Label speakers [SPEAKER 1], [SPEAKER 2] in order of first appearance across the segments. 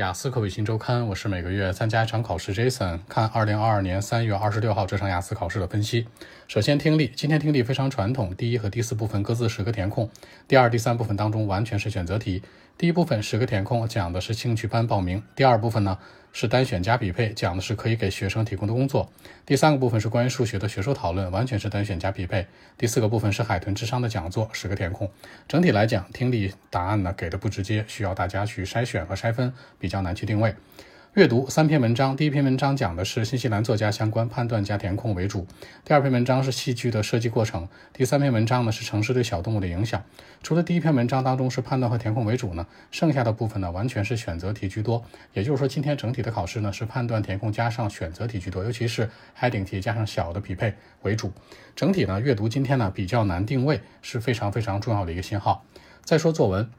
[SPEAKER 1] 雅思口语新周刊，我是每个月参加一场考试，Jason 看二零二二年三月二十六号这场雅思考试的分析。首先听力，今天听力非常传统，第一和第四部分各自十个填空，第二、第三部分当中完全是选择题。第一部分十个填空讲的是兴趣班报名，第二部分呢是单选加匹配，讲的是可以给学生提供的工作。第三个部分是关于数学的学术讨论，完全是单选加匹配。第四个部分是海豚智商的讲座，十个填空。整体来讲，听力答案呢给的不直接，需要大家去筛选和筛分，比较难去定位。阅读三篇文章，第一篇文章讲的是新西兰作家相关判断加填空为主，第二篇文章是戏剧的设计过程，第三篇文章呢是城市对小动物的影响。除了第一篇文章当中是判断和填空为主呢，剩下的部分呢完全是选择题居多。也就是说，今天整体的考试呢是判断填空加上选择题居多，尤其是 heading 题加上小的匹配为主。整体呢阅读今天呢比较难定位，是非常非常重要的一个信号。再说作文。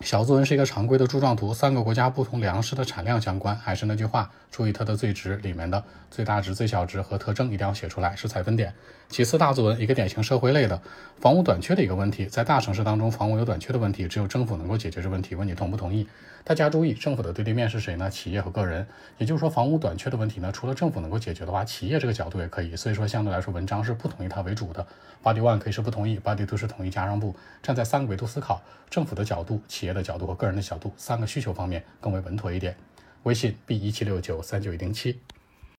[SPEAKER 1] 小作文是一个常规的柱状图，三个国家不同粮食的产量相关。还是那句话，注意它的最值里面的最大值、最小值和特征一定要写出来，是采分点。其次，大作文一个典型社会类的房屋短缺的一个问题，在大城市当中，房屋有短缺的问题，只有政府能够解决这问题。问你同不同意？大家注意，政府的对立面是谁呢？企业和个人。也就是说，房屋短缺的问题呢，除了政府能够解决的话，企业这个角度也可以。所以说，相对来说，文章是不同意它为主的。Body one 可以是不同意，Body two 是同意加让步。站在三个维度思考，政府的角度、企业的角度和个人的角度，三个需求方面更为稳妥一点。微信 b 一七六九三九一零七。